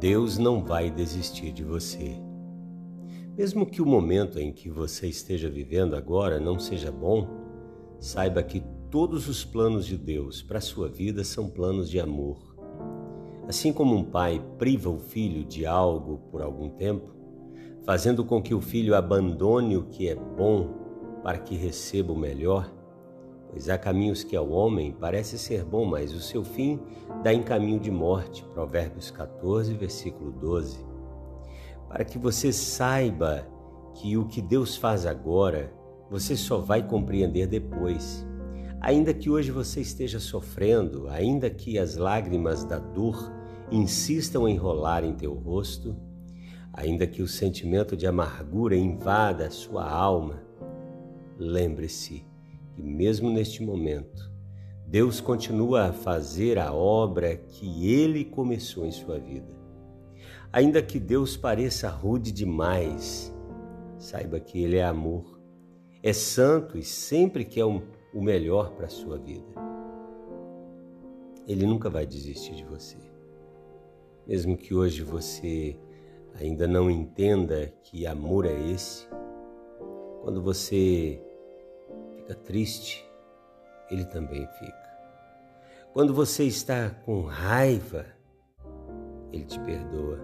Deus não vai desistir de você. Mesmo que o momento em que você esteja vivendo agora não seja bom, saiba que todos os planos de Deus para a sua vida são planos de amor. Assim como um pai priva o filho de algo por algum tempo, fazendo com que o filho abandone o que é bom para que receba o melhor, Pois há caminhos que ao homem parece ser bom, mas o seu fim dá em caminho de morte. Provérbios 14, versículo 12. Para que você saiba que o que Deus faz agora, você só vai compreender depois. Ainda que hoje você esteja sofrendo, ainda que as lágrimas da dor insistam em rolar em teu rosto, ainda que o sentimento de amargura invada a sua alma, lembre-se que, mesmo neste momento, Deus continua a fazer a obra que Ele começou em sua vida. Ainda que Deus pareça rude demais, saiba que Ele é amor, é santo e sempre quer o melhor para a sua vida. Ele nunca vai desistir de você. Mesmo que hoje você ainda não entenda que amor é esse, quando você fica triste, ele também fica. Quando você está com raiva, ele te perdoa.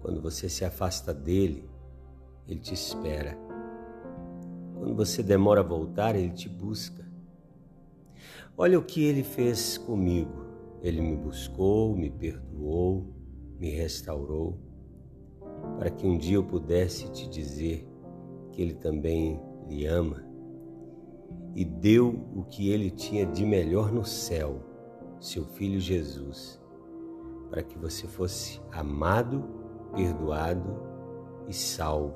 Quando você se afasta dele, ele te espera. Quando você demora a voltar, ele te busca. Olha o que ele fez comigo. Ele me buscou, me perdoou, me restaurou, para que um dia eu pudesse te dizer que ele também lhe ama e deu o que ele tinha de melhor no céu, seu filho Jesus, para que você fosse amado, perdoado e salvo,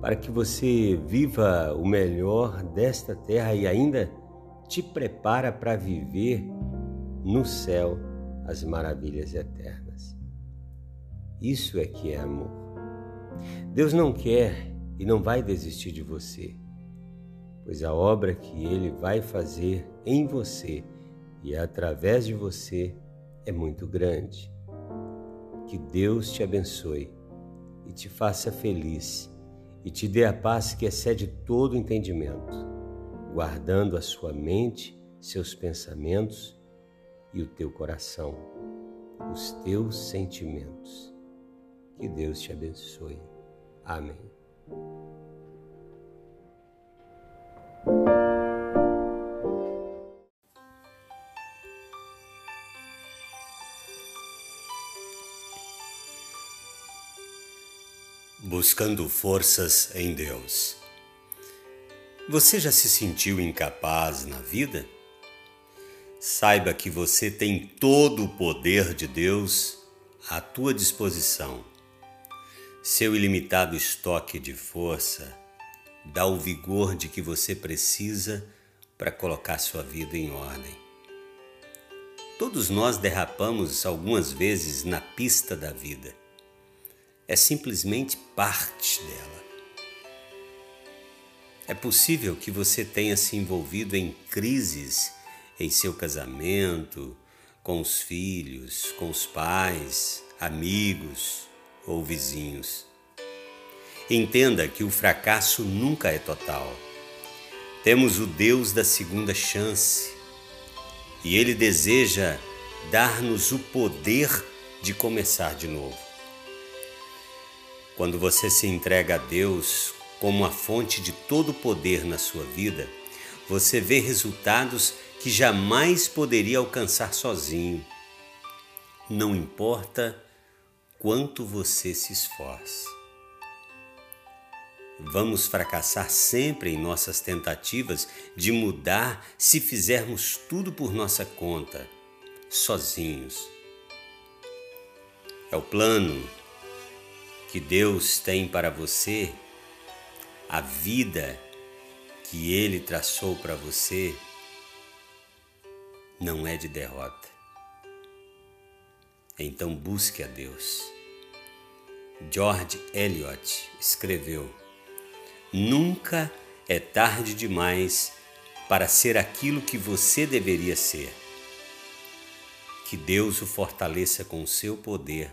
para que você viva o melhor desta terra e ainda te prepara para viver no céu as maravilhas eternas. Isso é que é amor. Deus não quer e não vai desistir de você pois a obra que Ele vai fazer em você e através de você é muito grande. Que Deus te abençoe e te faça feliz e te dê a paz que excede todo entendimento, guardando a sua mente, seus pensamentos e o teu coração, os teus sentimentos. Que Deus te abençoe. Amém. Buscando forças em Deus. Você já se sentiu incapaz na vida? Saiba que você tem todo o poder de Deus à tua disposição. Seu ilimitado estoque de força dá o vigor de que você precisa para colocar sua vida em ordem. Todos nós derrapamos algumas vezes na pista da vida é simplesmente parte dela. É possível que você tenha se envolvido em crises em seu casamento, com os filhos, com os pais, amigos ou vizinhos. Entenda que o fracasso nunca é total. Temos o Deus da segunda chance e Ele deseja dar-nos o poder de começar de novo. Quando você se entrega a Deus como a fonte de todo poder na sua vida, você vê resultados que jamais poderia alcançar sozinho. Não importa quanto você se esforce. Vamos fracassar sempre em nossas tentativas de mudar se fizermos tudo por nossa conta, sozinhos. É o plano que Deus tem para você, a vida que Ele traçou para você, não é de derrota. Então busque a Deus. George Eliot escreveu: Nunca é tarde demais para ser aquilo que você deveria ser. Que Deus o fortaleça com o seu poder.